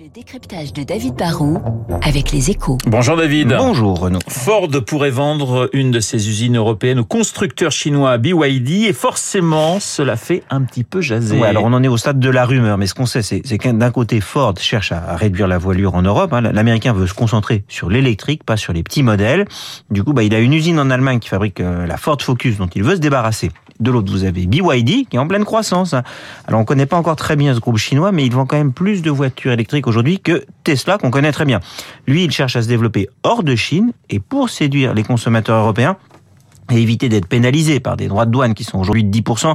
Le décryptage de David Barrault avec les échos. Bonjour David. Bonjour Renaud. Ford pourrait vendre une de ses usines européennes au constructeur chinois BYD et forcément cela fait un petit peu jaser. Ouais, alors on en est au stade de la rumeur, mais ce qu'on sait c'est que d'un côté Ford cherche à réduire la voilure en Europe. Hein. L'américain veut se concentrer sur l'électrique, pas sur les petits modèles. Du coup, bah, il a une usine en Allemagne qui fabrique euh, la Ford Focus dont il veut se débarrasser. De l'autre, vous avez BYD qui est en pleine croissance. Alors on connaît pas encore très bien ce groupe chinois, mais il vend quand même plus de voitures électriques aujourd'hui que Tesla qu'on connaît très bien. Lui, il cherche à se développer hors de Chine et pour séduire les consommateurs européens, et éviter d'être pénalisé par des droits de douane qui sont aujourd'hui de 10%.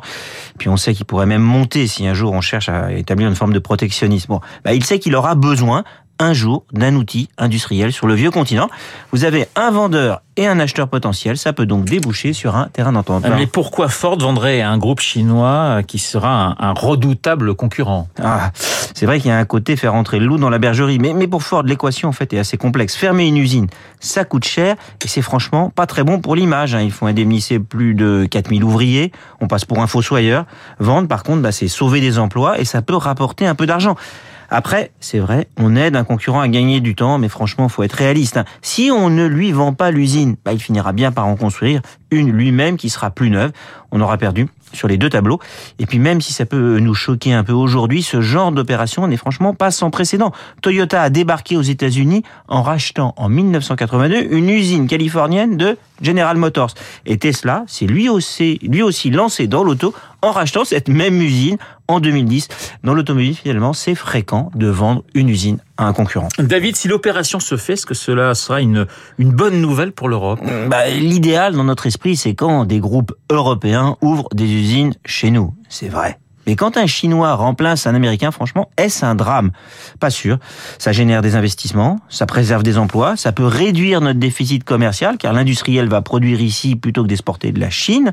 Puis on sait qu'il pourrait même monter si un jour on cherche à établir une forme de protectionnisme. Bon, bah il sait qu'il aura besoin un jour d'un outil industriel sur le vieux continent. Vous avez un vendeur et un acheteur potentiel, ça peut donc déboucher sur un terrain d'entente. Mais pourquoi Ford vendrait à un groupe chinois qui sera un, redoutable concurrent? Ah, C'est vrai qu'il y a un côté faire entrer le loup dans la bergerie, mais, mais pour Ford, l'équation en fait est assez complexe. Fermer une usine, ça coûte cher et c'est franchement pas très bon pour l'image. Hein. Il faut indemniser plus de 4000 ouvriers, on passe pour un fossoyeur. Vendre par contre, bah, c'est sauver des emplois et ça peut rapporter un peu d'argent. Après, c'est vrai, on aide un concurrent à gagner du temps, mais franchement, faut être réaliste. Hein. Si on ne lui vend pas l'usine, bah, il finira bien par en construire une lui-même qui sera plus neuve. On aura perdu sur les deux tableaux. Et puis même si ça peut nous choquer un peu aujourd'hui, ce genre d'opération n'est franchement pas sans précédent. Toyota a débarqué aux États-Unis en rachetant en 1982 une usine californienne de General Motors. Et Tesla s'est lui aussi, lui aussi lancé dans l'auto en rachetant cette même usine en 2010. Dans l'automobile, finalement, c'est fréquent de vendre une usine à un concurrent. David, si l'opération se fait, est-ce que cela sera une, une bonne nouvelle pour l'Europe? Bah, L'idéal dans notre esprit, c'est quand des groupes européens ouvrent des usines chez nous. C'est vrai. Mais quand un Chinois remplace un Américain, franchement, est-ce un drame? Pas sûr. Ça génère des investissements, ça préserve des emplois, ça peut réduire notre déficit commercial, car l'industriel va produire ici plutôt que d'exporter de la Chine.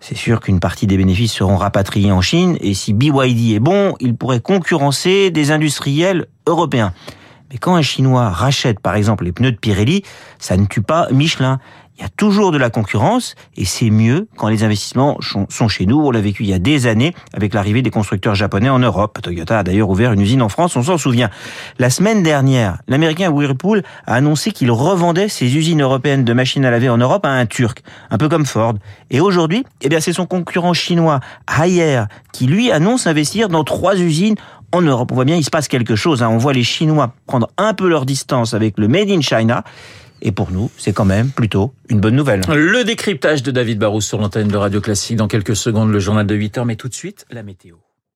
C'est sûr qu'une partie des bénéfices seront rapatriés en Chine, et si BYD est bon, il pourrait concurrencer des industriels européens. Mais quand un Chinois rachète par exemple les pneus de Pirelli, ça ne tue pas Michelin. Il y a toujours de la concurrence et c'est mieux quand les investissements sont chez nous. On l'a vécu il y a des années avec l'arrivée des constructeurs japonais en Europe. Toyota a d'ailleurs ouvert une usine en France, on s'en souvient. La semaine dernière, l'américain Whirlpool a annoncé qu'il revendait ses usines européennes de machines à laver en Europe à un Turc, un peu comme Ford. Et aujourd'hui, eh bien, c'est son concurrent chinois Haier qui lui annonce investir dans trois usines en Europe. On voit bien, il se passe quelque chose. Hein. On voit les Chinois prendre un peu leur distance avec le Made in China. Et pour nous, c'est quand même plutôt une bonne nouvelle. Le décryptage de David Barrous sur l'antenne de Radio Classique. Dans quelques secondes, le journal de 8 heures, mais tout de suite, la météo.